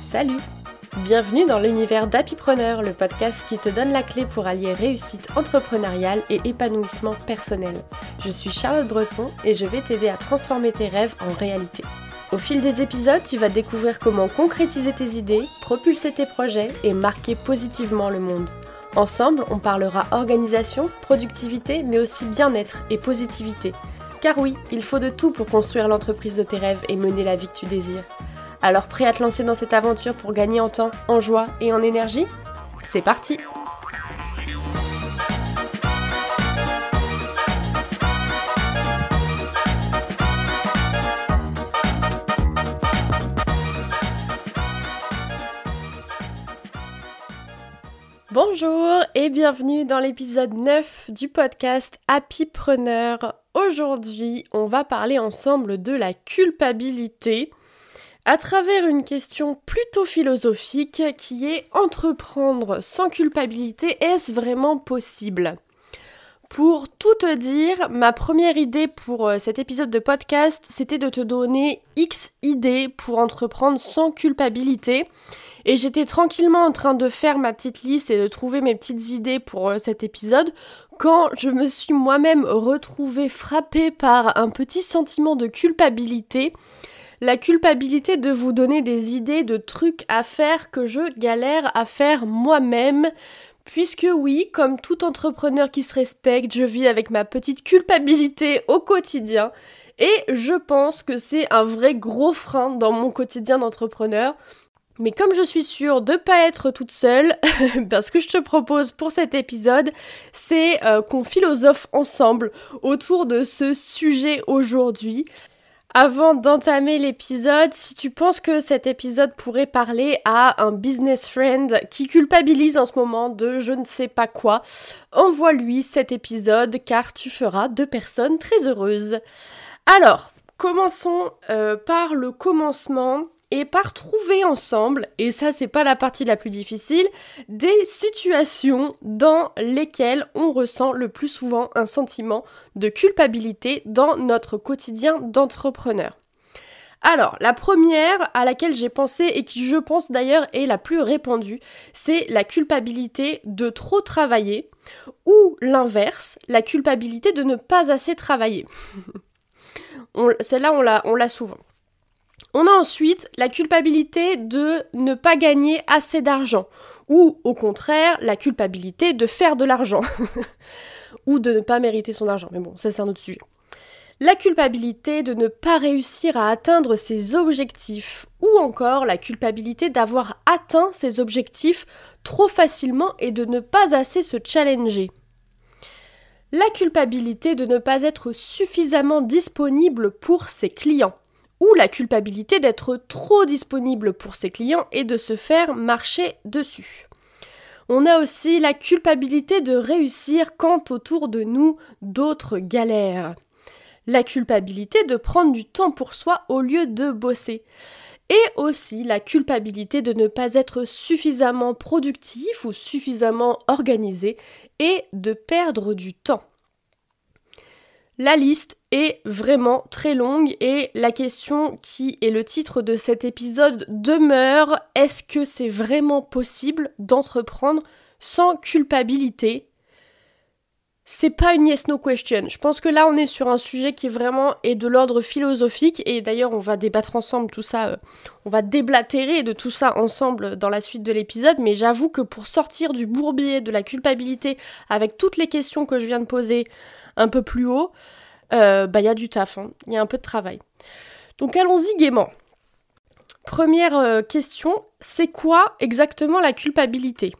Salut Bienvenue dans l'univers d'Happypreneur, le podcast qui te donne la clé pour allier réussite entrepreneuriale et épanouissement personnel. Je suis Charlotte Breton et je vais t'aider à transformer tes rêves en réalité. Au fil des épisodes, tu vas découvrir comment concrétiser tes idées, propulser tes projets et marquer positivement le monde. Ensemble, on parlera organisation, productivité, mais aussi bien-être et positivité. Car oui, il faut de tout pour construire l'entreprise de tes rêves et mener la vie que tu désires. Alors prêt à te lancer dans cette aventure pour gagner en temps, en joie et en énergie? C'est parti et bienvenue dans l'épisode 9 du podcast Happypreneur. Aujourd'hui, on va parler ensemble de la culpabilité à travers une question plutôt philosophique qui est entreprendre sans culpabilité, est-ce vraiment possible? Pour tout te dire, ma première idée pour euh, cet épisode de podcast, c'était de te donner X idées pour entreprendre sans culpabilité. Et j'étais tranquillement en train de faire ma petite liste et de trouver mes petites idées pour euh, cet épisode quand je me suis moi-même retrouvée frappée par un petit sentiment de culpabilité la culpabilité de vous donner des idées de trucs à faire que je galère à faire moi-même. Puisque oui, comme tout entrepreneur qui se respecte, je vis avec ma petite culpabilité au quotidien. Et je pense que c'est un vrai gros frein dans mon quotidien d'entrepreneur. Mais comme je suis sûre de ne pas être toute seule, ce que je te propose pour cet épisode, c'est euh, qu'on philosophe ensemble autour de ce sujet aujourd'hui. Avant d'entamer l'épisode, si tu penses que cet épisode pourrait parler à un business friend qui culpabilise en ce moment de je ne sais pas quoi, envoie-lui cet épisode car tu feras deux personnes très heureuses. Alors, commençons euh, par le commencement et par trouver ensemble, et ça c'est pas la partie la plus difficile, des situations dans lesquelles on ressent le plus souvent un sentiment de culpabilité dans notre quotidien d'entrepreneur. Alors, la première à laquelle j'ai pensé et qui je pense d'ailleurs est la plus répandue, c'est la culpabilité de trop travailler ou l'inverse, la culpabilité de ne pas assez travailler. Celle-là, on l'a souvent. On a ensuite la culpabilité de ne pas gagner assez d'argent, ou au contraire la culpabilité de faire de l'argent, ou de ne pas mériter son argent. Mais bon, ça c'est un autre sujet. La culpabilité de ne pas réussir à atteindre ses objectifs, ou encore la culpabilité d'avoir atteint ses objectifs trop facilement et de ne pas assez se challenger. La culpabilité de ne pas être suffisamment disponible pour ses clients ou la culpabilité d'être trop disponible pour ses clients et de se faire marcher dessus. On a aussi la culpabilité de réussir quand autour de nous d'autres galèrent. La culpabilité de prendre du temps pour soi au lieu de bosser. Et aussi la culpabilité de ne pas être suffisamment productif ou suffisamment organisé et de perdre du temps. La liste est vraiment très longue et la question qui est le titre de cet épisode demeure est-ce que c'est vraiment possible d'entreprendre sans culpabilité c'est pas une yes no question. Je pense que là on est sur un sujet qui vraiment est de l'ordre philosophique et d'ailleurs on va débattre ensemble tout ça, euh, on va déblatérer de tout ça ensemble dans la suite de l'épisode, mais j'avoue que pour sortir du bourbier de la culpabilité avec toutes les questions que je viens de poser un peu plus haut, euh, bah il y a du taf, hein. il y a un peu de travail. Donc allons-y gaiement. Première euh, question, c'est quoi exactement la culpabilité?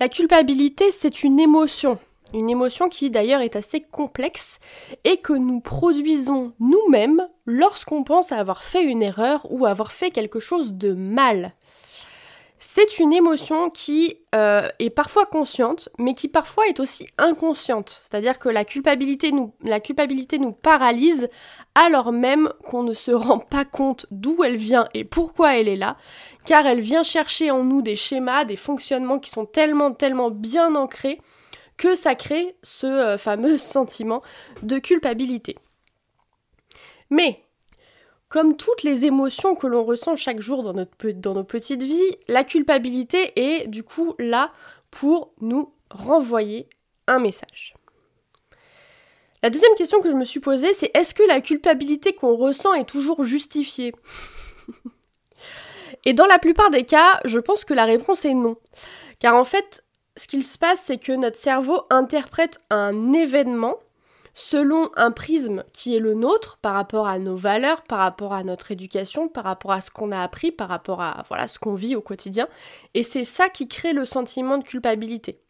La culpabilité, c'est une émotion une émotion qui d'ailleurs est assez complexe et que nous produisons nous-mêmes lorsqu'on pense avoir fait une erreur ou avoir fait quelque chose de mal. C'est une émotion qui euh, est parfois consciente, mais qui parfois est aussi inconsciente. C'est-à-dire que la culpabilité, nous, la culpabilité nous paralyse alors même qu'on ne se rend pas compte d'où elle vient et pourquoi elle est là, car elle vient chercher en nous des schémas, des fonctionnements qui sont tellement, tellement bien ancrés que ça crée ce euh, fameux sentiment de culpabilité. Mais, comme toutes les émotions que l'on ressent chaque jour dans, dans nos petites vies, la culpabilité est du coup là pour nous renvoyer un message. La deuxième question que je me suis posée, c'est est-ce que la culpabilité qu'on ressent est toujours justifiée? Et dans la plupart des cas, je pense que la réponse est non. Car en fait, ce qu'il se passe, c'est que notre cerveau interprète un événement selon un prisme qui est le nôtre par rapport à nos valeurs, par rapport à notre éducation, par rapport à ce qu'on a appris, par rapport à voilà ce qu'on vit au quotidien. Et c'est ça qui crée le sentiment de culpabilité.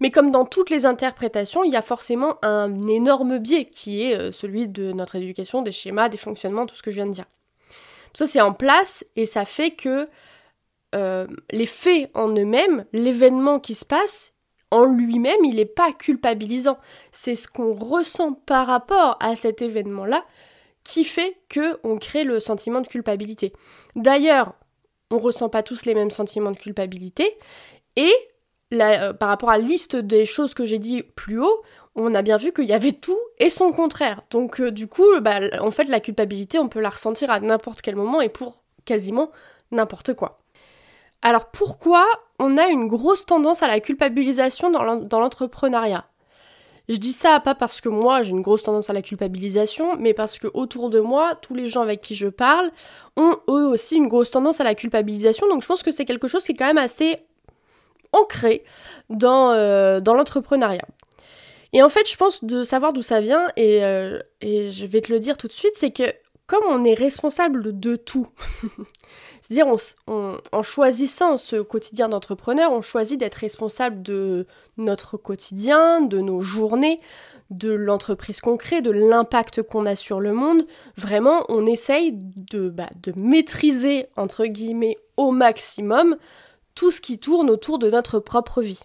Mais comme dans toutes les interprétations, il y a forcément un énorme biais qui est euh, celui de notre éducation, des schémas, des fonctionnements, tout ce que je viens de dire. Tout ça c'est en place et ça fait que euh, les faits en eux-mêmes, l'événement qui se passe, en lui-même, il n'est pas culpabilisant. C'est ce qu'on ressent par rapport à cet événement-là qui fait que on crée le sentiment de culpabilité. D'ailleurs, on ressent pas tous les mêmes sentiments de culpabilité et euh, par rapport à la liste des choses que j'ai dit plus haut, on a bien vu qu'il y avait tout et son contraire. Donc euh, du coup, bah, en fait, la culpabilité, on peut la ressentir à n'importe quel moment et pour quasiment n'importe quoi. Alors pourquoi on a une grosse tendance à la culpabilisation dans l'entrepreneuriat? Je dis ça pas parce que moi j'ai une grosse tendance à la culpabilisation, mais parce que autour de moi, tous les gens avec qui je parle ont eux aussi une grosse tendance à la culpabilisation. Donc je pense que c'est quelque chose qui est quand même assez ancré dans, euh, l'entrepreneuriat. Et en fait, je pense de savoir d'où ça vient, euh, et, je vais te le dire tout de suite, c'est que comme on est responsable de tout, c'est-à-dire en choisissant ce quotidien d'entrepreneur, on choisit d'être responsable de notre quotidien, de nos journées, de l'entreprise qu'on crée, de l'impact qu'on a sur le monde. Vraiment, on essaye de, bah, de maîtriser, entre guillemets, au maximum tout ce qui tourne autour de notre propre vie.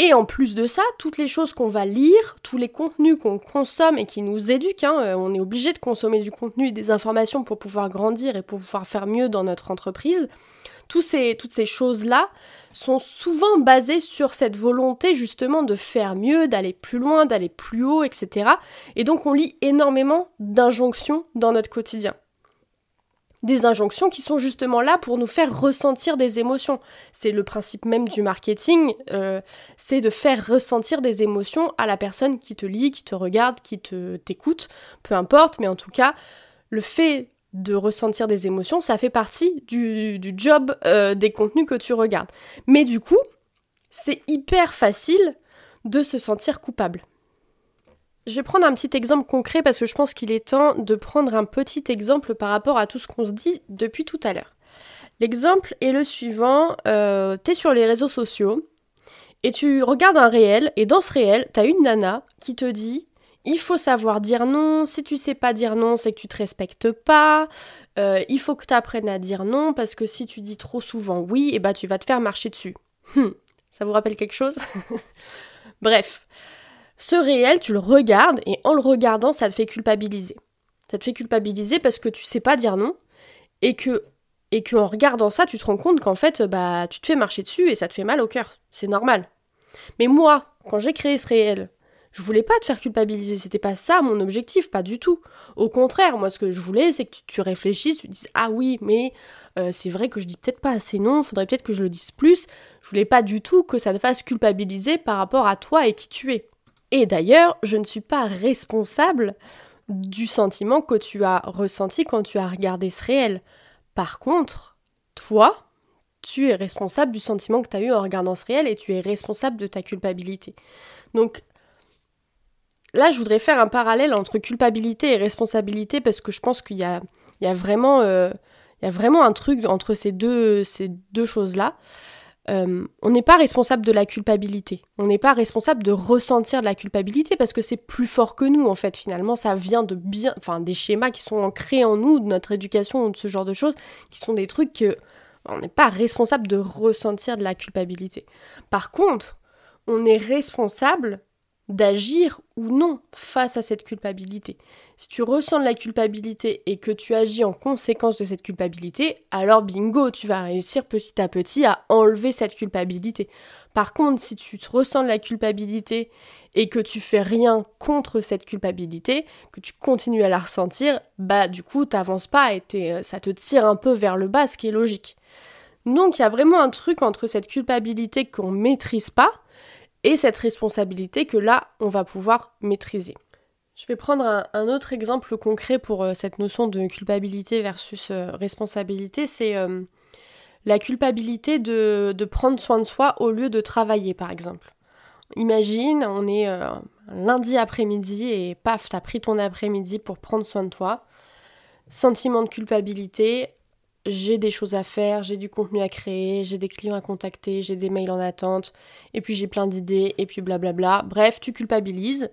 Et en plus de ça, toutes les choses qu'on va lire, tous les contenus qu'on consomme et qui nous éduquent, hein, euh, on est obligé de consommer du contenu et des informations pour pouvoir grandir et pour pouvoir faire mieux dans notre entreprise. ces, toutes ces choses-là sont souvent basées sur cette volonté justement de faire mieux, d'aller plus loin, d'aller plus haut, etc. Et donc on lit énormément d'injonctions dans notre quotidien des injonctions qui sont justement là pour nous faire ressentir des émotions. C'est le principe même du marketing, euh, c'est de faire ressentir des émotions à la personne qui te lit, qui te regarde, qui te t'écoute, peu importe, mais en tout cas, le fait de ressentir des émotions, ça fait partie du, job euh, des contenus que tu regardes. Mais du coup, c'est hyper facile de se sentir coupable. Je vais prendre un petit exemple concret parce que je pense qu'il est temps de prendre un petit exemple par rapport à tout ce qu'on se dit depuis tout à l'heure. L'exemple est le suivant, euh, tu es sur les réseaux sociaux et tu regardes un réel et dans ce réel, tu as une nana qui te dit il faut savoir dire non, si tu sais pas dire non, c'est que tu te respectes pas, euh, il faut que tu apprennes à dire non parce que si tu dis trop souvent oui, et eh bah ben, tu vas te faire marcher dessus. Hmm, ça vous rappelle quelque chose? Bref, ce réel, tu le regardes et en le regardant, ça te fait culpabiliser. Ça te fait culpabiliser parce que tu sais pas dire non et que et qu'en regardant ça, tu te rends compte qu'en fait, bah, tu te fais marcher dessus et ça te fait mal au cœur. C'est normal. Mais moi, quand j'ai créé ce réel, je voulais pas te faire culpabiliser, c'était pas ça mon objectif, pas du tout. Au contraire, moi ce que je voulais, c'est que tu, réfléchisses, tu dises ah oui, mais euh, c'est vrai que je dis peut-être pas assez non, faudrait peut-être que je le dise plus. Je voulais pas du tout que ça te fasse culpabiliser par rapport à toi et qui tu es. Et d'ailleurs, je ne suis pas responsable du sentiment que tu as ressenti quand tu as regardé ce réel. Par contre, toi, tu es responsable du sentiment que tu as eu en regardant ce réel et tu es responsable de ta culpabilité. Donc là, je voudrais faire un parallèle entre culpabilité et responsabilité parce que je pense qu'il y a, vraiment, euh, vraiment un truc entre ces deux choses-là. Euh, on n'est pas responsable de la culpabilité. On n'est pas responsable de ressentir de la culpabilité parce que c'est plus fort que nous en fait. Finalement, ça vient de bien, enfin des schémas qui sont ancrés en nous, de notre éducation de ce genre de choses, qui sont des trucs que on n'est pas responsable de ressentir de la culpabilité. Par contre, on est responsable d'agir ou non face à cette culpabilité. Si tu ressens de la culpabilité et que tu agis en conséquence de cette culpabilité, alors bingo, tu vas réussir petit à petit à enlever cette culpabilité. Par contre, si tu te ressens de la culpabilité et que tu fais rien contre cette culpabilité, que tu continues à la ressentir, bah du coup, t'avances pas et euh, ça te tire un peu vers le bas, ce qui est logique. Donc il y a vraiment un truc entre cette culpabilité qu'on maîtrise pas et cette responsabilité que là, on va pouvoir maîtriser. Je vais prendre un, autre exemple concret pour euh, cette notion de culpabilité versus euh, responsabilité, c'est euh, la culpabilité de, prendre soin de soi au lieu de travailler, par exemple. Imagine, on est lundi après-midi et paf, t'as pris ton après-midi pour prendre soin de toi. Sentiment de culpabilité, j'ai des choses à faire, j'ai du contenu à créer, j'ai des clients à contacter, j'ai des mails en attente, et puis j'ai plein d'idées, et puis blablabla. Bref, tu culpabilises.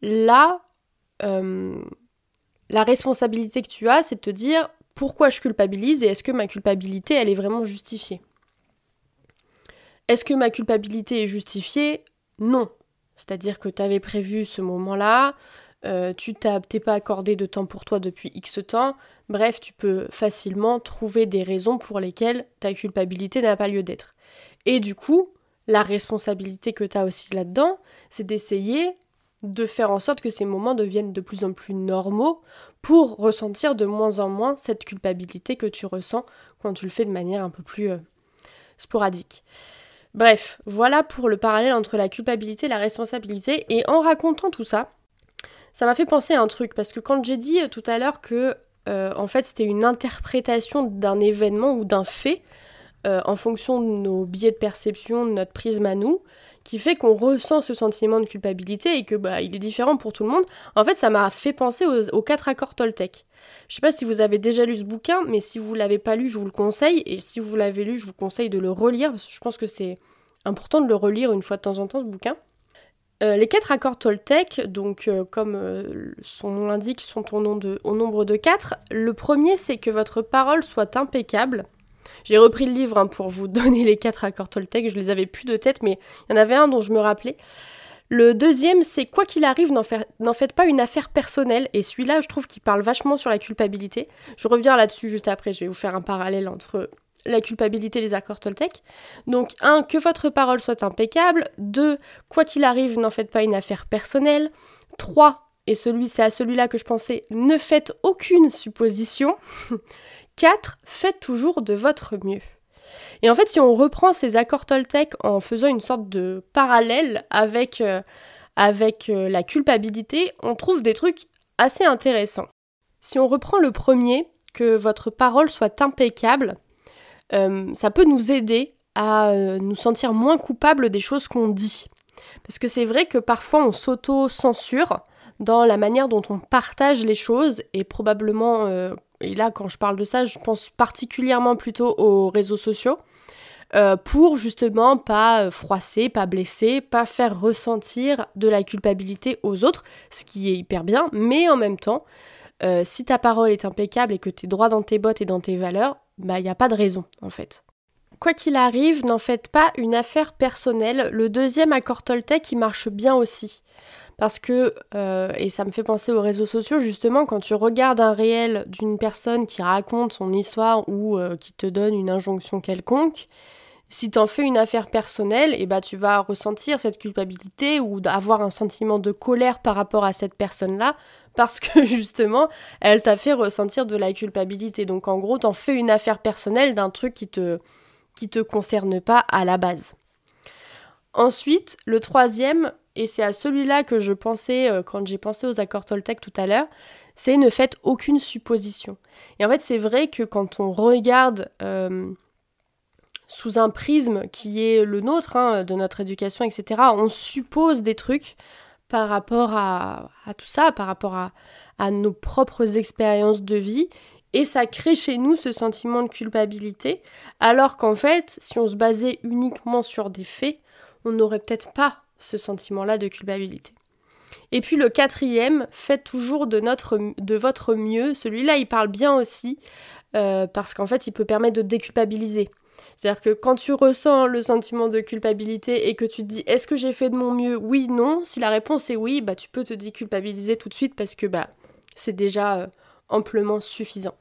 Là, euh, la responsabilité que tu as, c'est de te dire pourquoi je culpabilise et est-ce que ma culpabilité, elle est vraiment justifiée? Est-ce que ma culpabilité est justifiée? Non. C'est-à-dire que tu avais prévu ce moment-là, euh, tu t'es pas accordé de temps pour toi depuis X temps, bref, tu peux facilement trouver des raisons pour lesquelles ta culpabilité n'a pas lieu d'être. Et du coup, la responsabilité que tu as aussi là-dedans, c'est d'essayer de faire en sorte que ces moments deviennent de plus en plus normaux pour ressentir de moins en moins cette culpabilité que tu ressens quand tu le fais de manière un peu plus euh, sporadique. Bref, voilà pour le parallèle entre la culpabilité et la responsabilité. Et en racontant tout ça, ça m'a fait penser à un truc, parce que quand j'ai dit euh, tout à l'heure que euh, en fait c'était une interprétation d'un événement ou d'un fait, euh, en fonction de nos biais de perception, de notre prisme à nous, qui fait qu'on ressent ce sentiment de culpabilité et que bah, il est différent pour tout le monde. En fait, ça m'a fait penser aux, quatre accords Toltec. Je sais pas si vous avez déjà lu ce bouquin, mais si vous l'avez pas lu, je vous le conseille. Et si vous l'avez lu, je vous conseille de le relire, parce que je pense que c'est important de le relire une fois de temps en temps, ce bouquin. Euh, les quatre accords Toltec, donc euh, comme euh, son nom l'indique, sont au, nombre de quatre. Le premier, c'est que votre parole soit impeccable. J'ai repris le livre hein, pour vous donner les quatre accords Toltec, je les avais plus de tête, mais il y en avait un dont je me rappelais. Le deuxième, c'est quoi qu'il arrive, n'en faites pas une affaire personnelle. Et celui-là, je trouve qu'il parle vachement sur la culpabilité. Je reviens là-dessus juste après, je vais vous faire un parallèle entre la culpabilité les accords Toltec. Donc, un, que votre parole soit impeccable. Deux, quoi qu'il arrive, n'en faites pas une affaire personnelle. Trois, et celui, c'est à celui-là que je pensais, ne faites aucune supposition. Quatre, faites toujours de votre mieux. Et en fait, si on reprend ces accords Toltec en faisant une sorte de parallèle avec, euh, avec euh, la culpabilité, on trouve des trucs assez intéressants. Si on reprend le premier, que votre parole soit impeccable, euh, ça peut nous aider à euh, nous sentir moins coupables des choses qu'on dit. Parce que c'est vrai que parfois on s'auto-censure dans la manière dont on partage les choses et probablement, euh, et là quand je parle de ça, je pense particulièrement plutôt aux réseaux sociaux, pour justement pas froisser, pas blesser, pas faire ressentir de la culpabilité aux autres, ce qui est hyper bien, mais en même temps, si ta parole est impeccable et que tu es droit dans tes bottes et dans tes valeurs, bah il n'y a pas de raison en fait. Quoi qu'il arrive, n'en faites pas une affaire personnelle. Le deuxième accord Toltec, il marche bien aussi. Parce que, euh, et ça me fait penser aux réseaux sociaux, justement, quand tu regardes un réel d'une personne qui raconte son histoire ou euh, qui te donne une injonction quelconque, si t'en fais une affaire personnelle, et eh bah, tu vas ressentir cette culpabilité ou avoir un sentiment de colère par rapport à cette personne-là, parce que justement, elle t'a fait ressentir de la culpabilité. Donc en gros, t'en fais une affaire personnelle d'un truc qui te, qui te concerne pas à la base. Ensuite, le troisième, et c'est à celui-là que je pensais euh, quand j'ai pensé aux accords Toltec tout à l'heure, c'est ne faites aucune supposition. Et en fait, c'est vrai que quand on regarde euh, sous un prisme qui est le nôtre, hein, de notre éducation, etc., on suppose des trucs par rapport à, tout ça, par rapport à, nos propres expériences de vie, et ça crée chez nous ce sentiment de culpabilité, alors qu'en fait, si on se basait uniquement sur des faits, on n'aurait peut-être pas ce sentiment-là de culpabilité. Et puis le quatrième, faites toujours de, notre, votre mieux. Celui-là, il parle bien aussi, euh, parce qu'en fait, il peut permettre de déculpabiliser. C'est-à-dire que quand tu ressens le sentiment de culpabilité et que tu te dis est-ce que j'ai fait de mon mieux? Oui, non. Si la réponse est oui, bah tu peux te déculpabiliser tout de suite parce que bah c'est déjà euh, amplement suffisant.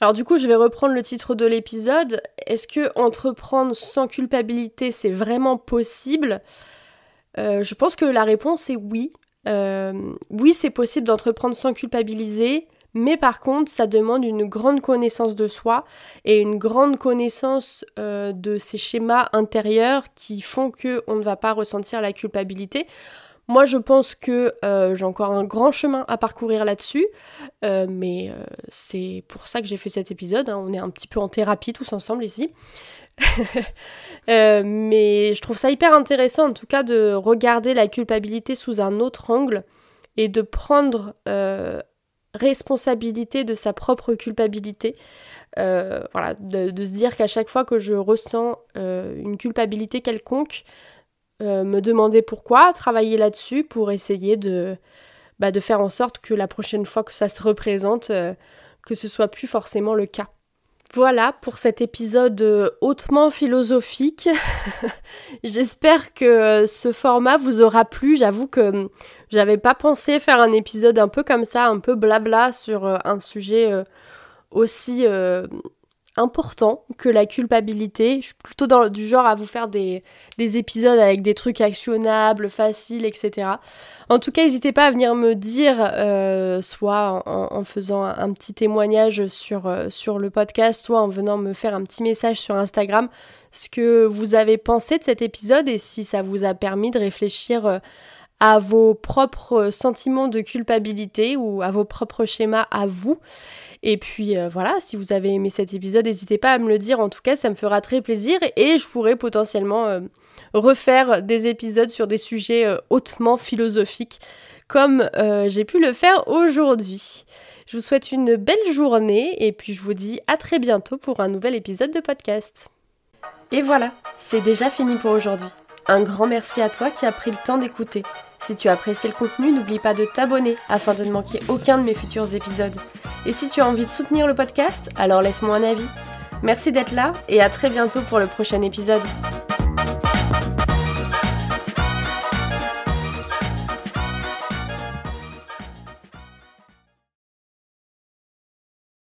Alors du coup, je vais reprendre le titre de l'épisode. Est-ce que entreprendre sans culpabilité, c'est vraiment possible? Euh, Je pense que la réponse est oui. Euh, oui, c'est possible d'entreprendre sans culpabiliser, mais par contre, ça demande une grande connaissance de soi et une grande connaissance euh, de ces schémas intérieurs qui font qu'on ne va pas ressentir la culpabilité. Moi, je pense que euh, j'ai encore un grand chemin à parcourir là-dessus, euh, mais c'est pour ça que j'ai fait cet épisode. Hein. On est un petit peu en thérapie tous ensemble ici. mais je trouve ça hyper intéressant, en tout cas, de regarder la culpabilité sous un autre angle et de prendre responsabilité de sa propre culpabilité. Euh, de, se dire qu'à chaque fois que je ressens euh, une culpabilité quelconque, euh, me demander pourquoi, travailler là-dessus pour essayer de, bah, de faire en sorte que la prochaine fois que ça se représente, que ce soit plus forcément le cas. Voilà pour cet épisode euh, hautement philosophique. J'espère que euh, ce format vous aura plu. J'avoue que hum, j'avais pas pensé faire un épisode un peu comme ça, un peu blabla sur euh, un sujet aussi important que la culpabilité. Je suis plutôt du genre à vous faire des, épisodes avec des trucs actionnables, faciles, etc. En tout cas, n'hésitez pas à venir me dire, euh, soit en, faisant un, petit témoignage sur, euh, sur le podcast, soit en venant me faire un petit message sur Instagram, ce que vous avez pensé de cet épisode et si ça vous a permis de réfléchir. Euh, à vos propres sentiments de culpabilité ou à vos propres schémas à vous. Et puis euh, voilà, si vous avez aimé cet épisode, n'hésitez pas à me le dire. En tout cas, ça me fera très plaisir et je pourrais potentiellement euh, refaire des épisodes sur des sujets euh, hautement philosophiques comme j'ai pu le faire aujourd'hui. Je vous souhaite une belle journée et puis je vous dis à très bientôt pour un nouvel épisode de podcast. Et voilà, c'est déjà fini pour aujourd'hui. Un grand merci à toi qui as pris le temps d'écouter. Si tu as apprécié le contenu, n'oublie pas de t'abonner afin de ne manquer aucun de mes futurs épisodes. Et si tu as envie de soutenir le podcast, alors laisse-moi un avis. Merci d'être là et à très bientôt pour le prochain épisode.